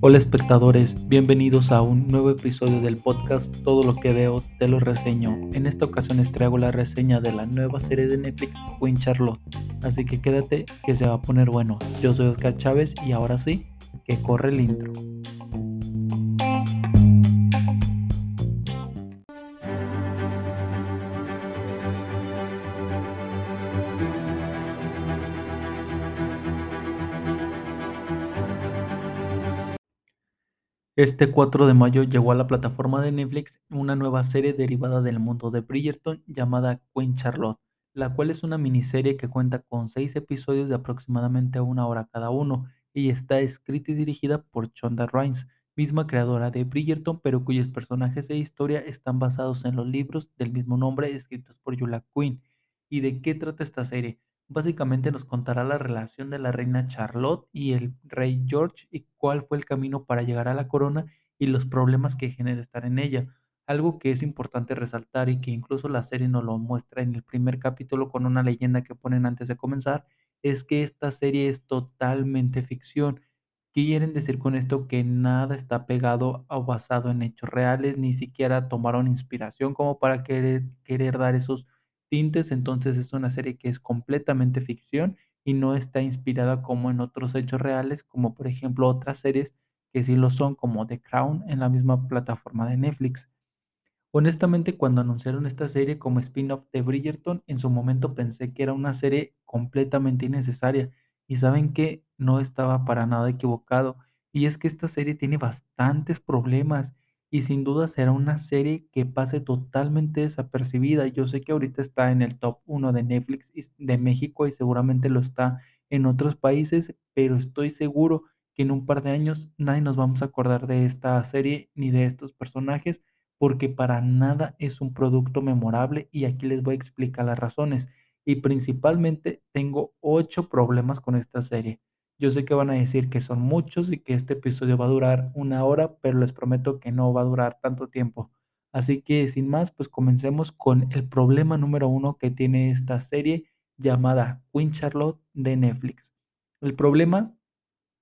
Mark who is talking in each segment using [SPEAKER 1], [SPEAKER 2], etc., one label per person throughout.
[SPEAKER 1] Hola espectadores, bienvenidos a un nuevo episodio del podcast Todo lo que veo te lo reseño. En esta ocasión les traigo la reseña de la nueva serie de Netflix Queen Charlotte, así que quédate que se va a poner bueno. Yo soy Oscar Chávez y ahora sí, que corre el intro. Este 4 de mayo llegó a la plataforma de Netflix una nueva serie derivada del mundo de Bridgerton llamada Queen Charlotte, la cual es una miniserie que cuenta con seis episodios de aproximadamente una hora cada uno y está escrita y dirigida por Shonda Rhimes, misma creadora de Bridgerton, pero cuyos personajes e historia están basados en los libros del mismo nombre escritos por Yula Quinn. ¿Y de qué trata esta serie? Básicamente nos contará la relación de la reina Charlotte y el rey George y cuál fue el camino para llegar a la corona y los problemas que genera estar en ella. Algo que es importante resaltar y que incluso la serie nos lo muestra en el primer capítulo con una leyenda que ponen antes de comenzar, es que esta serie es totalmente ficción. ¿Qué quieren decir con esto? Que nada está pegado o basado en hechos reales, ni siquiera tomaron inspiración como para querer, querer dar esos tintes, entonces es una serie que es completamente ficción y no está inspirada como en otros hechos reales, como por ejemplo otras series que sí lo son, como The Crown en la misma plataforma de Netflix. Honestamente, cuando anunciaron esta serie como spin-off de Bridgerton, en su momento pensé que era una serie completamente innecesaria y saben que no estaba para nada equivocado. Y es que esta serie tiene bastantes problemas y sin duda será una serie que pase totalmente desapercibida. Yo sé que ahorita está en el top 1 de Netflix de México y seguramente lo está en otros países, pero estoy seguro que en un par de años nadie nos vamos a acordar de esta serie ni de estos personajes porque para nada es un producto memorable y aquí les voy a explicar las razones. Y principalmente tengo ocho problemas con esta serie. Yo sé que van a decir que son muchos y que este episodio va a durar una hora, pero les prometo que no va a durar tanto tiempo. Así que sin más, pues comencemos con el problema número uno que tiene esta serie llamada Queen Charlotte de Netflix. El problema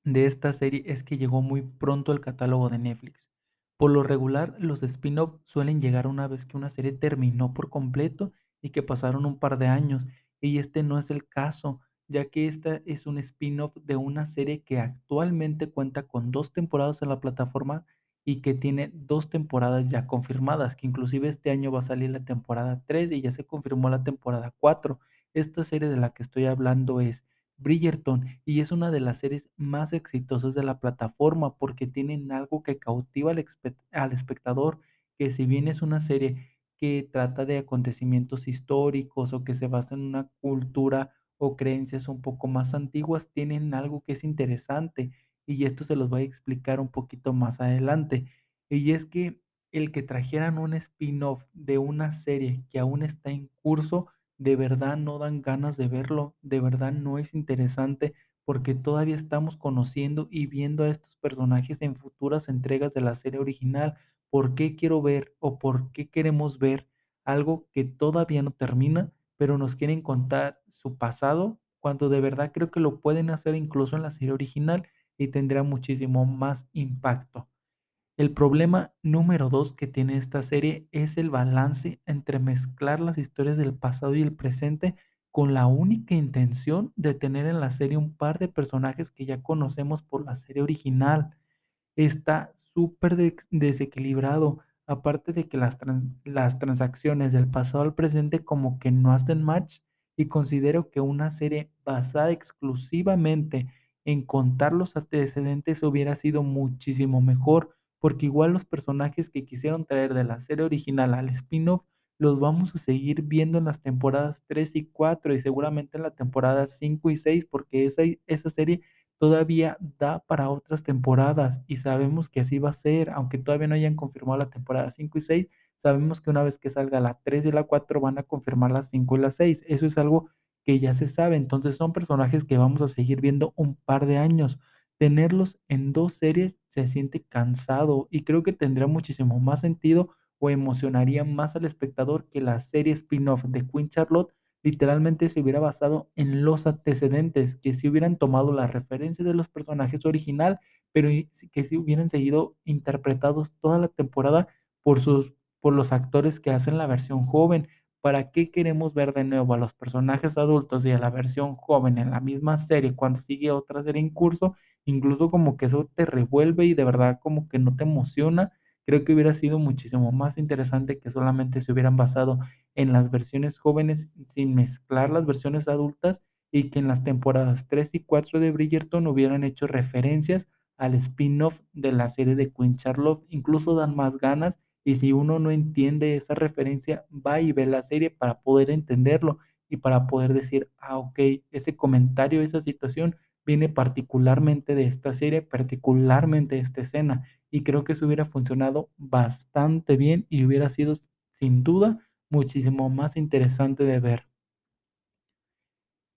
[SPEAKER 1] de esta serie es que llegó muy pronto al catálogo de Netflix. Por lo regular, los spin-off suelen llegar una vez que una serie terminó por completo y que pasaron un par de años, y este no es el caso ya que esta es un spin-off de una serie que actualmente cuenta con dos temporadas en la plataforma y que tiene dos temporadas ya confirmadas, que inclusive este año va a salir la temporada 3 y ya se confirmó la temporada 4. Esta serie de la que estoy hablando es Bridgerton y es una de las series más exitosas de la plataforma porque tienen algo que cautiva al, al espectador, que si bien es una serie que trata de acontecimientos históricos o que se basa en una cultura o creencias un poco más antiguas tienen algo que es interesante y esto se los voy a explicar un poquito más adelante. Y es que el que trajeran un spin-off de una serie que aún está en curso, de verdad no dan ganas de verlo, de verdad no es interesante porque todavía estamos conociendo y viendo a estos personajes en futuras entregas de la serie original. ¿Por qué quiero ver o por qué queremos ver algo que todavía no termina? Pero nos quieren contar su pasado, cuando de verdad creo que lo pueden hacer incluso en la serie original y tendrá muchísimo más impacto. El problema número dos que tiene esta serie es el balance entre mezclar las historias del pasado y el presente con la única intención de tener en la serie un par de personajes que ya conocemos por la serie original. Está súper desequilibrado aparte de que las, transacciones del pasado al presente como que no hacen match y considero que una serie basada exclusivamente en contar los antecedentes hubiera sido muchísimo mejor, porque igual los personajes que quisieron traer de la serie original al spin-off los vamos a seguir viendo en las temporadas 3 y 4 y seguramente en la temporada 5 y 6, porque esa, esa serie todavía da para otras temporadas y sabemos que así va a ser, aunque todavía no hayan confirmado la temporada 5 y 6, sabemos que una vez que salga la 3 y la 4 van a confirmar la 5 y la 6. Eso es algo que ya se sabe, entonces son personajes que vamos a seguir viendo un par de años. Tenerlos en dos series se siente cansado y creo que tendría muchísimo más sentido o emocionaría más al espectador que la serie spin-off de Queen Charlotte literalmente se hubiera basado en los antecedentes, que si hubieran tomado la referencia de los personajes original, pero que si hubieran seguido interpretados toda la temporada por sus por los actores que hacen la versión joven. ¿Para qué queremos ver de nuevo a los personajes adultos y a la versión joven en la misma serie cuando sigue otra serie en curso? Incluso como que eso te revuelve y de verdad como que no te emociona. Creo que hubiera sido muchísimo más interesante que solamente se hubieran basado en las versiones jóvenes sin mezclar las versiones adultas y que en las temporadas 3 y 4 de Bridgerton hubieran hecho referencias al spin-off de la serie de Queen Charlotte, incluso dan más ganas y si uno no entiende esa referencia, va y ve la serie para poder entenderlo y para poder decir, ah, okey, ese comentario, esa situación viene particularmente de esta serie, particularmente de esta escena. Y creo que eso hubiera funcionado bastante bien y hubiera sido, sin duda, muchísimo más interesante de ver.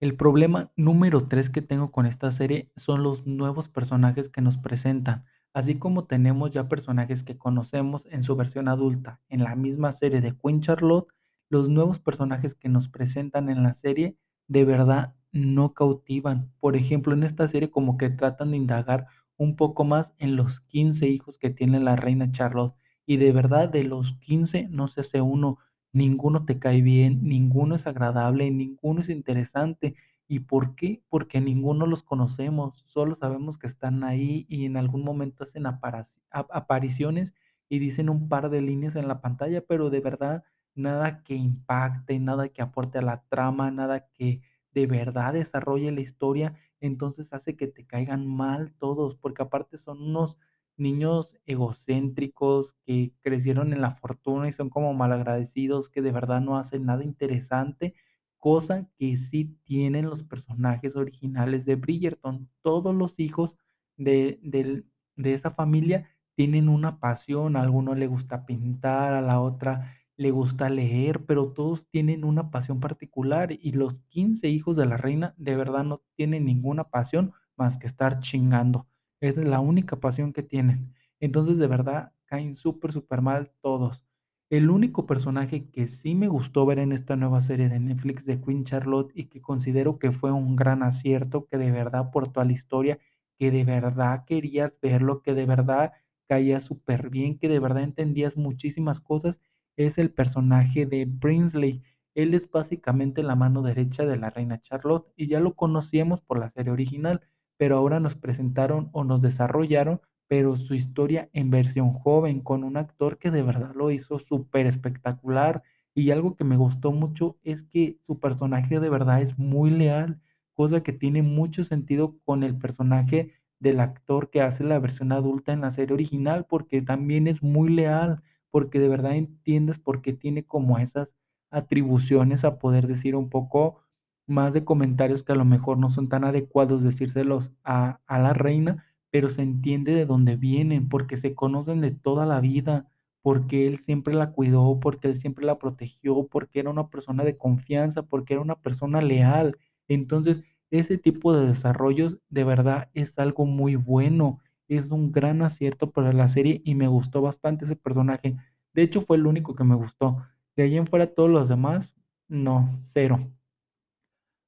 [SPEAKER 1] El problema número 3 que tengo con esta serie son los nuevos personajes que nos presentan. Así como tenemos ya personajes que conocemos en su versión adulta en la misma serie de Queen Charlotte, los nuevos personajes que nos presentan en la serie de verdad no cautivan. Por ejemplo, en esta serie como que tratan de indagar un poco más en los 15 hijos que tiene la reina Charlotte, y de verdad de los 15 no se hace uno, ninguno te cae bien, ninguno es agradable, ninguno es interesante. ¿Y por qué? Porque ninguno los conocemos, solo sabemos que están ahí y en algún momento hacen apariciones y dicen un par de líneas en la pantalla, pero de verdad nada que impacte, nada que aporte a la trama, nada que de verdad desarrolle la historia. Entonces hace que te caigan mal todos, porque aparte son unos niños egocéntricos que crecieron en la fortuna y son como malagradecidos, que de verdad no hacen nada interesante, cosa que sí tienen los personajes originales de Bridgerton. Todos los hijos de del de esa familia tienen una pasión, a alguno le gusta pintar, a la otra le gusta leer, pero todos tienen una pasión particular, y los 15 hijos de la reina de verdad no tienen ninguna pasión más que estar chingando. Es la única pasión que tienen. Entonces, de verdad, caen súper, supermal todos. El único personaje que sí me gustó ver en esta nueva serie de Netflix de Queen Charlotte, y que considero que fue un gran acierto, que de verdad aportó a la historia, que de verdad querías verlo, que de verdad caía superbién, que de verdad entendías muchísimas cosas, es el personaje de Brinsley. Él es básicamente la mano derecha de la reina Charlotte, y ya lo conocíamos por la serie original, pero ahora nos presentaron o nos desarrollaron, pero su historia en versión joven, con un actor que de verdad lo hizo superespectacular. Y algo que me gustó mucho es que su personaje de verdad es muy leal, cosa que tiene mucho sentido con el personaje del actor que hace la versión adulta en la serie original, porque también es muy leal, porque de verdad entiendes por qué tiene como esas atribuciones a poder decir un poco más de comentarios que a lo mejor no son tan adecuados decírselos a a la reina, pero se entiende de dónde vienen, porque se conocen de toda la vida, porque él siempre la cuidó, porque él siempre la protegió, porque era una persona de confianza, porque era una persona leal. Entonces, ese tipo de desarrollos de verdad es algo muy bueno, es un gran acierto para la serie y me gustó bastante ese personaje. De hecho, fue el único que me gustó. De ahí en fuera, todos los demás, no, cero.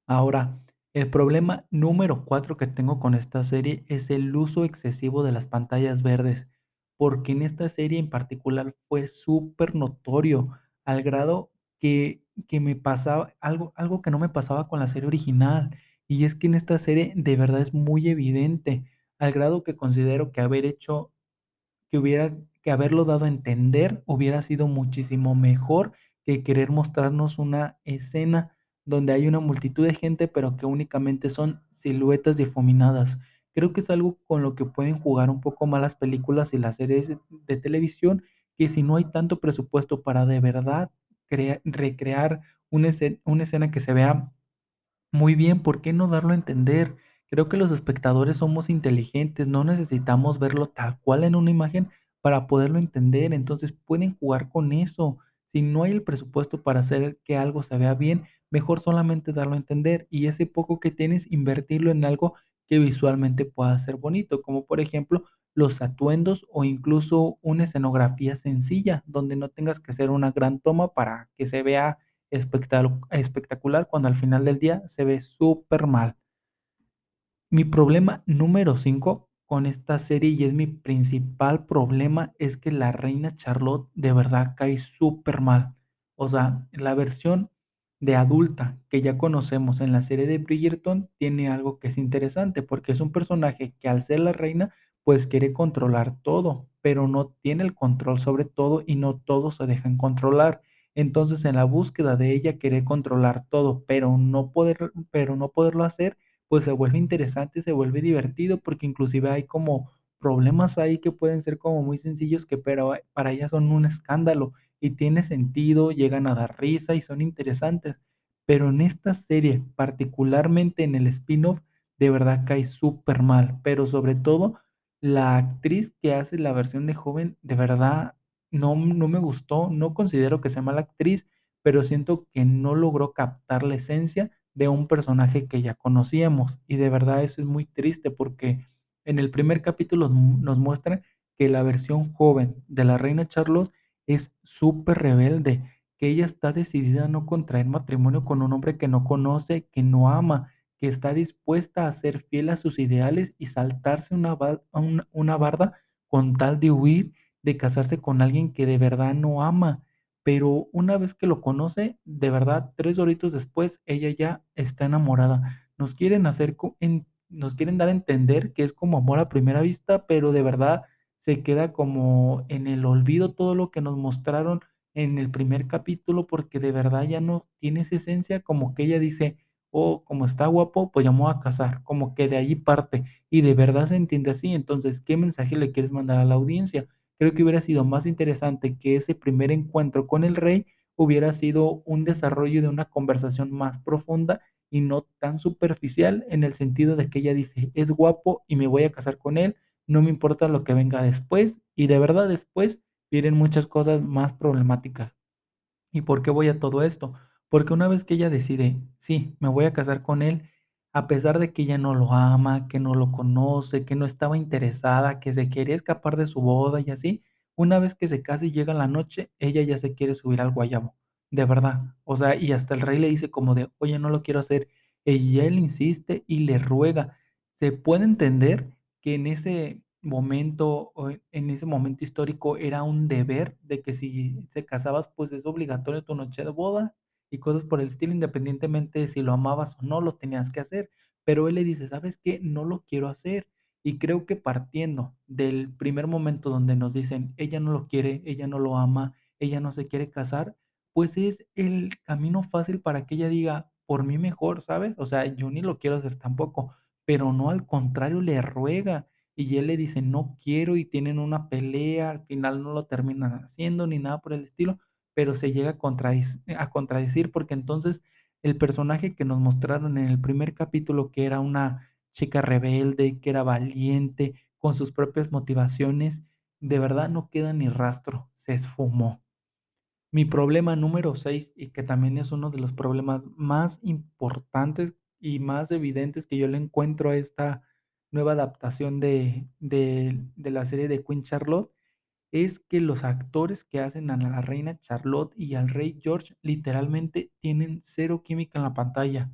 [SPEAKER 1] Ahora, el problema número 4 que tengo con esta serie es el uso excesivo de las pantallas verdes, porque en esta serie en particular fue supernotorio, al grado que que me pasaba algo algo que no me pasaba con la serie original, y es que en esta serie de verdad es muy evidente, al grado que considero que haber hecho que hubiera que haberlo dado a entender hubiera sido muchísimo mejor que querer mostrarnos una escena donde hay una multitud de gente, pero que únicamente son siluetas difuminadas. Creo que es algo con lo que pueden jugar un poco más las películas y las series de televisión, que si no hay tanto presupuesto para de verdad crea recrear una escena que se vea muy bien, ¿por qué no darlo a entender? Creo que los espectadores somos inteligentes, no necesitamos verlo tal cual en una imagen para poderlo entender, entonces pueden jugar con eso. Si no hay el presupuesto para hacer que algo se vea bien, mejor solamente darlo a entender, y ese poco que tienes, invertirlo en algo que visualmente pueda ser bonito, como por ejemplo, los atuendos o incluso una escenografía sencilla, donde no tengas que hacer una gran toma para que se vea espectacu- espectacular cuando al final del día se ve súper mal. Mi problema número 5 con esta serie, y es mi principal problema, es que la reina Charlotte de verdad cae súper mal. O sea, la versión de adulta que ya conocemos en la serie de Bridgerton tiene algo que es interesante, porque es un personaje que al ser la reina, pues quiere controlar todo, pero no tiene el control sobre todo y no todos se dejan controlar. Entonces, en la búsqueda de ella querer controlar todo, pero no poder, pero no poderlo hacer pues se vuelve interesante, se vuelve divertido, porque inclusive hay como problemas ahí que pueden ser como muy sencillos, que pero para ellas son un escándalo y tiene sentido, llegan a dar risa y son interesantes. Pero en esta serie, particularmente en el spin-off, de verdad cae súper mal, pero sobre todo la actriz que hace la versión de joven, de verdad no, no me gustó, no considero que sea mala actriz, pero siento que no logró captar la esencia de un personaje que ya conocíamos. Y de verdad eso es muy triste porque en el primer capítulo nos muestran que la versión joven de la reina Charlotte es súper rebelde, que ella está decidida a no contraer matrimonio con un hombre que no conoce, que no ama, que está dispuesta a ser fiel a sus ideales y saltarse una, una, una barda con tal de huir, de casarse con alguien que de verdad no ama pero una vez que lo conoce, de verdad, 3 horitos después, ella ya está enamorada. Nos quieren hacer en nos quieren dar a entender que es como amor a primera vista, pero de verdad se queda como en el olvido todo lo que nos mostraron en el primer capítulo, porque de verdad ya no tiene esa esencia, como que ella dice: "Oh, como está guapo, pues voy a casar", como que de ahí parte, y de verdad se entiende así. Entonces, ¿qué mensaje le quieres mandar a la audiencia? Creo que hubiera sido más interesante que ese primer encuentro con el rey hubiera sido un desarrollo de una conversación más profunda y no tan superficial en el sentido de que ella dice, es guapo y me voy a casar con él, no me importa lo que venga después y de verdad después vienen muchas cosas más problemáticas. ¿Y por qué voy a todo esto? Porque una vez que ella decide, sí, me voy a casar con él, a pesar de que ella no lo ama, que no lo conoce, que no estaba interesada, que se quería escapar de su boda y así, una vez que se casa y llega la noche, ella ya se quiere subir al guayabo, de verdad. O sea, y hasta el rey le dice como de, oye, no lo quiero hacer. Y él insiste y le ruega. Se puede entender que en ese momento, o en ese momento histórico era un deber de que si se casabas, pues es obligatorio tu noche de boda y cosas por el estilo, independientemente de si lo amabas o no, lo tenías que hacer. Pero él le dice, ¿sabes qué? No lo quiero hacer. Y creo que partiendo del primer momento donde nos dicen, ella no lo quiere, ella no lo ama, ella no se quiere casar, pues es el camino fácil para que ella diga, por mí mejor, ¿sabes? O sea, yo ni lo quiero hacer tampoco, pero no al contrario, le ruega. Y él le dice, no quiero, y tienen una pelea, al final no lo terminan haciendo ni nada por el estilo pero se llega a contradecir, a contradecir porque entonces el personaje que nos mostraron en el primer capítulo, que era una chica rebelde, que era valiente, con sus propias motivaciones, de verdad no queda ni rastro, se esfumó. Mi problema número 6, y que también es uno de los problemas más importantes y más evidentes que yo le encuentro a esta nueva adaptación de, de, de la serie de Queen Charlotte, es que los actores que hacen a la reina Charlotte y al rey George literalmente tienen cero química en la pantalla.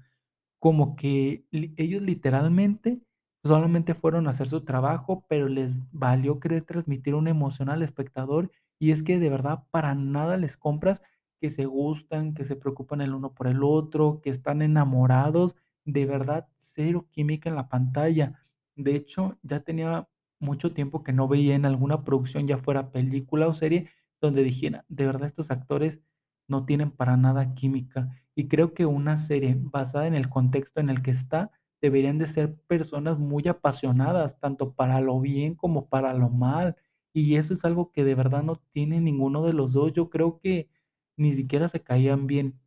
[SPEAKER 1] Como que ellos literalmente solamente fueron a hacer su trabajo, pero les valió querer transmitir una emoción al espectador y es que de verdad para nada les compras que se gustan, que se preocupan el uno por el otro, que están enamorados, de verdad cero química en la pantalla. De hecho, ya tenía mucho tiempo que no veía en alguna producción, ya fuera película o serie, donde dijera, de verdad estos actores no tienen para nada química. Y creo que una serie basada en el contexto en el que está, deberían de ser personas muy apasionadas, tanto para lo bien como para lo mal. Y eso es algo que de verdad no tiene ninguno de los dos. Yo creo que ni siquiera se caían bien.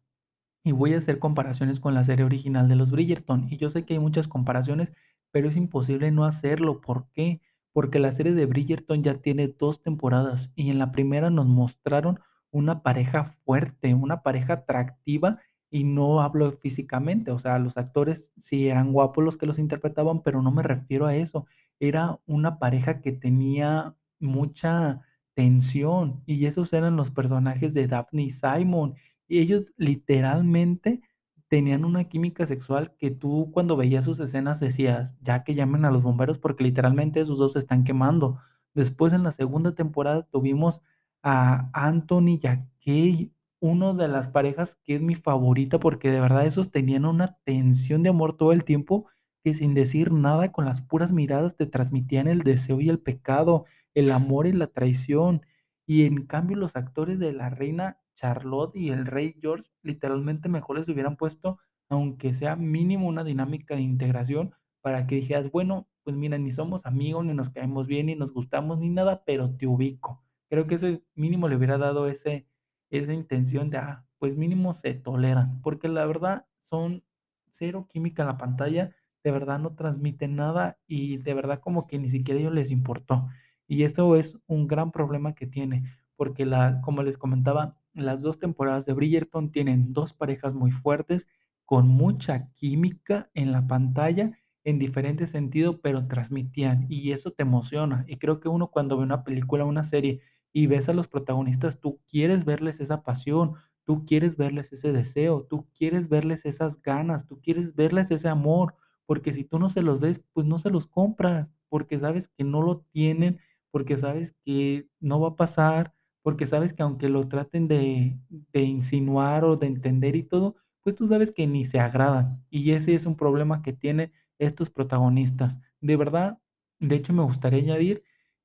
[SPEAKER 1] Y voy a hacer comparaciones con la serie original de los Bridgerton. Y yo sé que hay muchas comparaciones, pero es imposible no hacerlo. ¿Por qué? Porque la serie de Bridgerton ya tiene dos temporadas y en la primera nos mostraron una pareja fuerte, una pareja atractiva y no hablo físicamente. O sea, los actores sí eran guapos los que los interpretaban, pero no me refiero a eso. Era una pareja que tenía mucha tensión y esos eran los personajes de Daphne y Simon Y ellos literalmente tenían una química sexual que tú cuando veías sus escenas decías, ya que llamen a los bomberos porque literalmente esos dos se están quemando. Después en la segunda temporada tuvimos a Anthony y a Kay, uno de las parejas que es mi favorita porque de verdad esos tenían una tensión de amor todo el tiempo que sin decir nada, con las puras miradas te transmitían el deseo y el pecado, el amor y la traición. Y en cambio los actores de la reina Charlotte y el rey George literalmente mejor les hubieran puesto, aunque sea mínimo una dinámica de integración para que dijeras, bueno, pues mira, ni somos amigos, ni nos caemos bien, ni nos gustamos, ni nada, pero te ubico. Creo que ese mínimo le hubiera dado ese, esa intención de, ah, pues mínimo se toleran, porque la verdad son cero química en la pantalla, de verdad no transmiten nada y de verdad como que ni siquiera ellos les importó. Y eso es un gran problema que tiene, porque la, como les comentaba, las dos temporadas de Bridgerton tienen dos parejas muy fuertes, con mucha química en la pantalla, en diferentes sentidos, pero transmitían y eso te emociona. Y creo que uno cuando ve una película, una serie y ves a los protagonistas, tú quieres verles esa pasión, tú quieres verles ese deseo, tú quieres verles esas ganas, tú quieres verles ese amor, porque si tú no se los ves, pues no se los compras, porque sabes que no lo tienen, porque sabes que no va a pasar, porque sabes que aunque lo traten de, de insinuar o de entender y todo, pues tú sabes que ni se agradan. Y ese es un problema que tienen estos protagonistas. De verdad, de hecho me gustaría añadir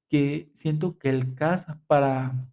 [SPEAKER 1] que siento que el cast para,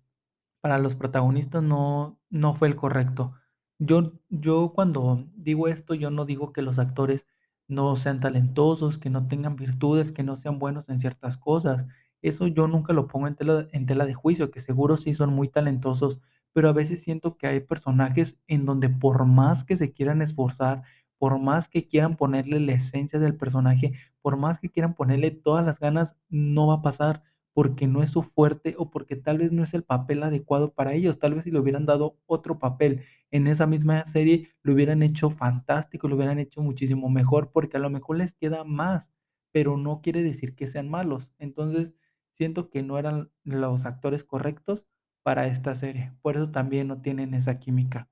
[SPEAKER 1] para los protagonistas no, no fue el correcto. Yo, yo cuando digo esto, yo no digo que los actores no sean talentosos, que no tengan virtudes, que no sean buenos en ciertas cosas. Eso yo nunca lo pongo en tela, en tela de juicio, que seguro sí son muy talentosos, pero a veces siento que hay personajes en donde por más que se quieran esforzar, por más que quieran ponerle la esencia del personaje, por más que quieran ponerle todas las ganas, no va a pasar porque no es su fuerte o porque tal vez no es el papel adecuado para ellos. Tal vez si le hubieran dado otro papel en esa misma serie, lo hubieran hecho fantástico, lo hubieran hecho muchísimo mejor, porque a lo mejor les queda más, pero no quiere decir que sean malos. Entonces, siento que no eran los actores correctos para esta serie. Por eso también no tienen esa química.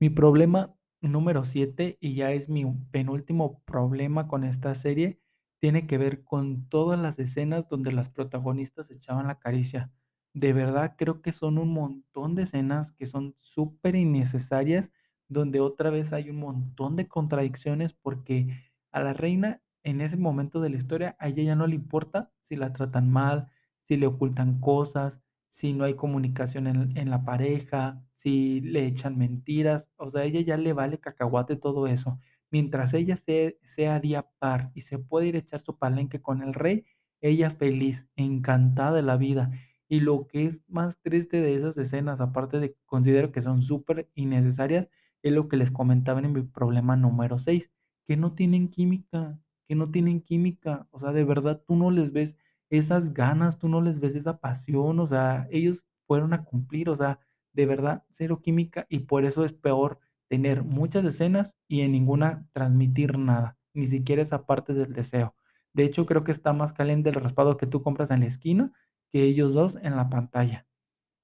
[SPEAKER 1] Mi problema número 7, y ya es mi penúltimo problema con esta serie, tiene que ver con todas las escenas donde las protagonistas echaban la caricia. De verdad creo que son un montón de escenas que son súper innecesarias, donde otra vez hay un montón de contradicciones porque a la reina en ese momento de la historia a ella ya no le importa si la tratan mal, si le ocultan cosas, si no hay comunicación en, en la pareja, si le echan mentiras, o sea, a ella ya le vale cacahuate todo eso. Mientras ella sea día par y se puede ir a echar su palenque con el rey, ella feliz, encantada de la vida. Y lo que es más triste de esas escenas, aparte de que considero que son súper innecesarias, es lo que les comentaba en mi problema número 6, que no tienen química, que no tienen química. O sea, de verdad tú no les ves esas ganas, tú no les ves esa pasión, o sea, ellos fueron a cumplir, o sea, de verdad, cero química y por eso es peor tener muchas escenas y en ninguna transmitir nada, ni siquiera esa parte del deseo. De hecho, creo que está más caliente el raspado que tú compras en la esquina que ellos dos en la pantalla.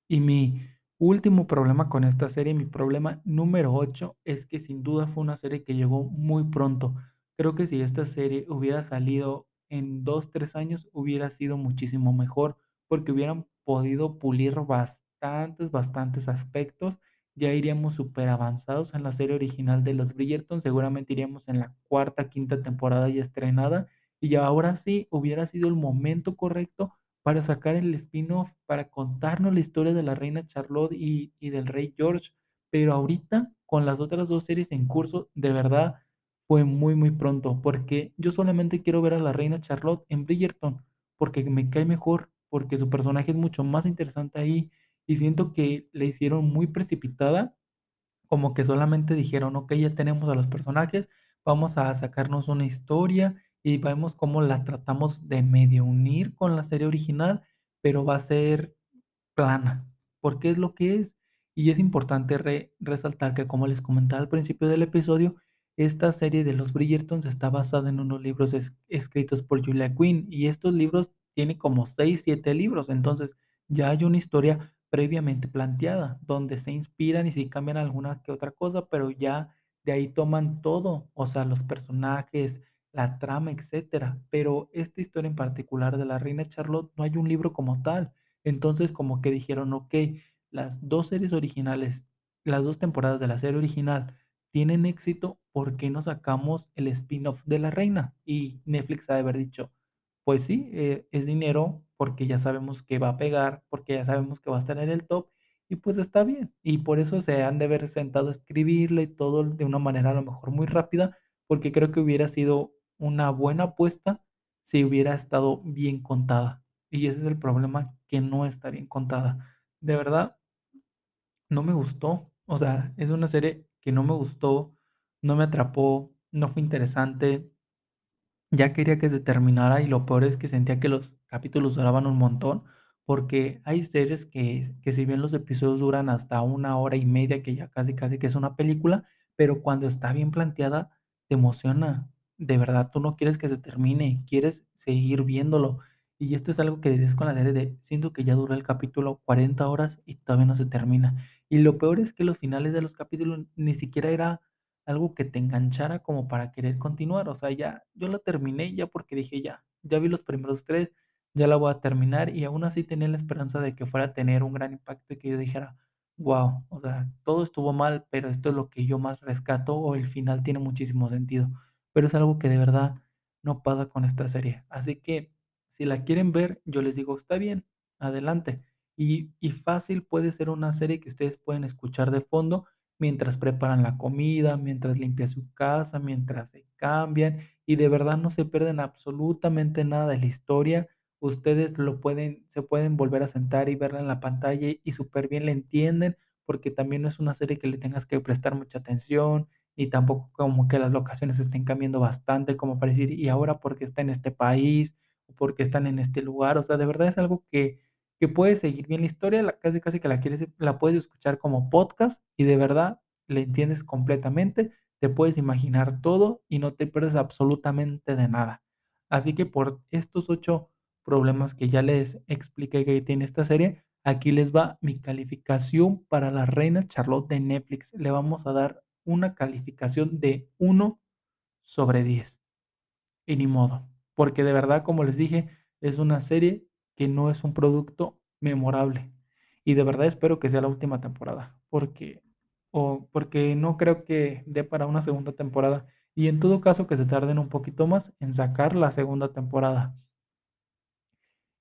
[SPEAKER 1] Y mi último problema con esta serie, mi problema número 8, es que sin duda fue una serie que llegó muy pronto. Creo que si esta serie hubiera salido en dos, tres años, hubiera sido muchísimo mejor porque hubieran podido pulir bastantes, bastantes aspectos. Ya iríamos súper avanzados en la serie original de los Bridgerton, seguramente iríamos en la cuarta, quinta temporada ya estrenada, y ya ahora sí hubiera sido el momento correcto para sacar el spin-off, para contarnos la historia de la reina Charlotte y, y del rey George, pero ahorita con las otras dos series en curso, de verdad fue muy, muy pronto, porque yo solamente quiero ver a la reina Charlotte en Bridgerton, porque me cae mejor, porque su personaje es mucho más interesante ahí y siento que le hicieron muy precipitada, como que solamente dijeron, ok, ya tenemos a los personajes, vamos a sacarnos una historia y vemos cómo la tratamos de medio unir con la serie original, pero va a ser plana, porque es lo que es. Y es importante resaltar que, como les comentaba al principio del episodio, esta serie de los Bridgertons está basada en unos libros escritos por Julia Quinn y estos libros tienen como 6, 7 libros, entonces ya hay una historia previamente planteada, donde se inspiran y sí cambian alguna que otra cosa, pero ya de ahí toman todo, o sea, los personajes, la trama, etcétera. Pero esta historia en particular de la reina Charlotte no hay un libro como tal. Entonces, como que dijeron, ok, las dos series originales, las dos temporadas de la serie original tienen éxito, ¿por qué no sacamos el spin-off de la reina? Y Netflix ha de haber dicho, pues sí, eh, es dinero porque ya sabemos que va a pegar, porque ya sabemos que va a estar en el top y pues está bien. Y por eso se han de haber sentado a escribirle y todo de una manera a lo mejor muy rápida, porque creo que hubiera sido una buena apuesta si hubiera estado bien contada. Y ese es el problema, que no está bien contada. De verdad, no me gustó. O sea, es una serie que no me gustó, no me atrapó, no fue interesante. Ya quería que se terminara y lo peor es que sentía que los capítulos duraban un montón, porque hay series que, que si bien los episodios duran hasta una hora y media, que ya casi casi que es una película, pero cuando está bien planteada, te emociona. De verdad, tú no quieres que se termine, quieres seguir viéndolo. Y esto es algo que dices con la serie de, siento que ya dura el capítulo 40 horas y todavía no se termina. Y lo peor es que los finales de los capítulos ni siquiera era algo que te enganchara como para querer continuar. O sea, ya yo la terminé ya porque dije ya, ya vi los primeros tres, ya la voy a terminar y aún así tenía la esperanza de que fuera a tener un gran impacto y que yo dijera, wow, o sea, todo estuvo mal, pero esto es lo que yo más rescato o el final tiene muchísimo sentido. Pero es algo que de verdad no pasa con esta serie. Así que si la quieren ver, yo les digo, está bien, adelante. Y, fácil puede ser una serie que ustedes pueden escuchar de fondo mientras preparan la comida, mientras limpian su casa, mientras se cambian y de verdad no se pierden absolutamente nada de la historia. Ustedes lo pueden, se pueden volver a sentar y verla en la pantalla y súper bien la entienden porque también no es una serie que le tengas que prestar mucha atención y tampoco como que las locaciones estén cambiando bastante como para decir, y ahora porque está en este país o porque están en este lugar, o sea, de verdad es algo que que puedes seguir bien la historia, la casi casi que la quieres la puedes escuchar como podcast y de verdad le entiendes completamente, te puedes imaginar todo y no te pierdes absolutamente de nada. Así que por estos 8 problemas que ya les expliqué que tiene esta serie, aquí les va mi calificación para La Reina Charlotte de Netflix. Le vamos a dar una calificación de 1 sobre 10. Y ni modo, porque de verdad, como les dije, es una serie que no es un producto memorable. Y de verdad espero que sea la última temporada, porque, o porque no creo que dé para una segunda temporada. Y en todo caso que se tarden un poquito más en sacar la segunda temporada.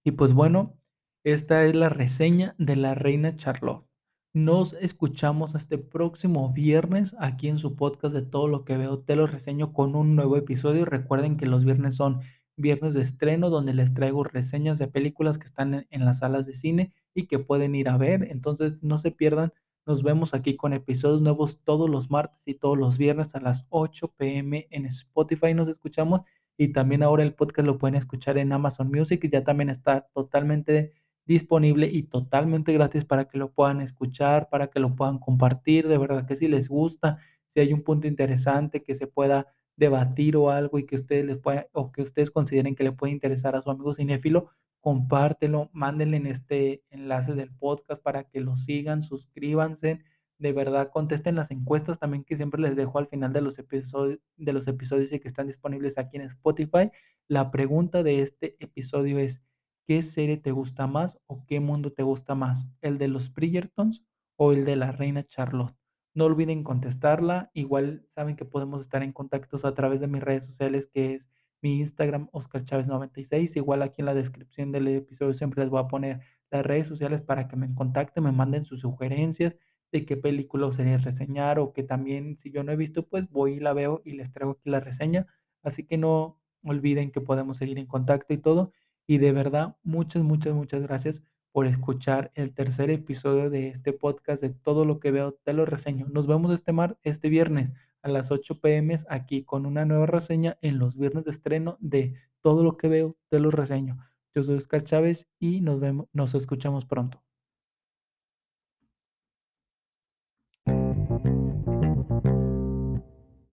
[SPEAKER 1] Y pues bueno, esta es la reseña de la Reina Charlotte. Nos escuchamos este próximo viernes aquí en su podcast de todo lo que veo. Te lo reseño con un nuevo episodio. Recuerden que los viernes son viernes de estreno donde les traigo reseñas de películas que están en, las salas de cine y que pueden ir a ver. Entonces no se pierdan. Nos vemos aquí con episodios nuevos todos los martes y todos los viernes a las 8 pm en Spotify. Nos escuchamos y también ahora el podcast lo pueden escuchar en Amazon Music. Ya también está totalmente disponible y totalmente gratis para que lo puedan escuchar, para que lo puedan compartir. De verdad que si les gusta, si hay un punto interesante que se pueda debatir o algo y que ustedes les pueda, o que ustedes consideren que le puede interesar a su amigo cinéfilo, compártelo, mándenle en este enlace del podcast para que lo sigan, suscríbanse, de verdad contesten las encuestas también que siempre les dejo al final de los episodios de los episodios y que están disponibles aquí en Spotify. La pregunta de este episodio es ¿qué serie te gusta más o qué mundo te gusta más? ¿El de los Bridgertons o el de la Reina Charlotte? No olviden contestarla. Igual saben que podemos estar en contactos a través de mis redes sociales, que es mi Instagram, Oscar Chávez 96. Igual aquí en la descripción del episodio siempre les voy a poner las redes sociales para que me contacten, me manden sus sugerencias de qué película sería reseñar o que también si yo no he visto, pues voy y la veo y les traigo aquí la reseña. Así que no olviden que podemos seguir en contacto y todo. Y de verdad, muchas, muchas, muchas gracias por escuchar el tercer episodio de este podcast de todo lo que veo, te lo reseño. Nos vemos este, mar, este viernes a las 8 pm aquí con una nueva reseña en los viernes de estreno de todo lo que veo, te lo reseño. Yo soy Oscar Chávez y nos vemos, nos escuchamos pronto.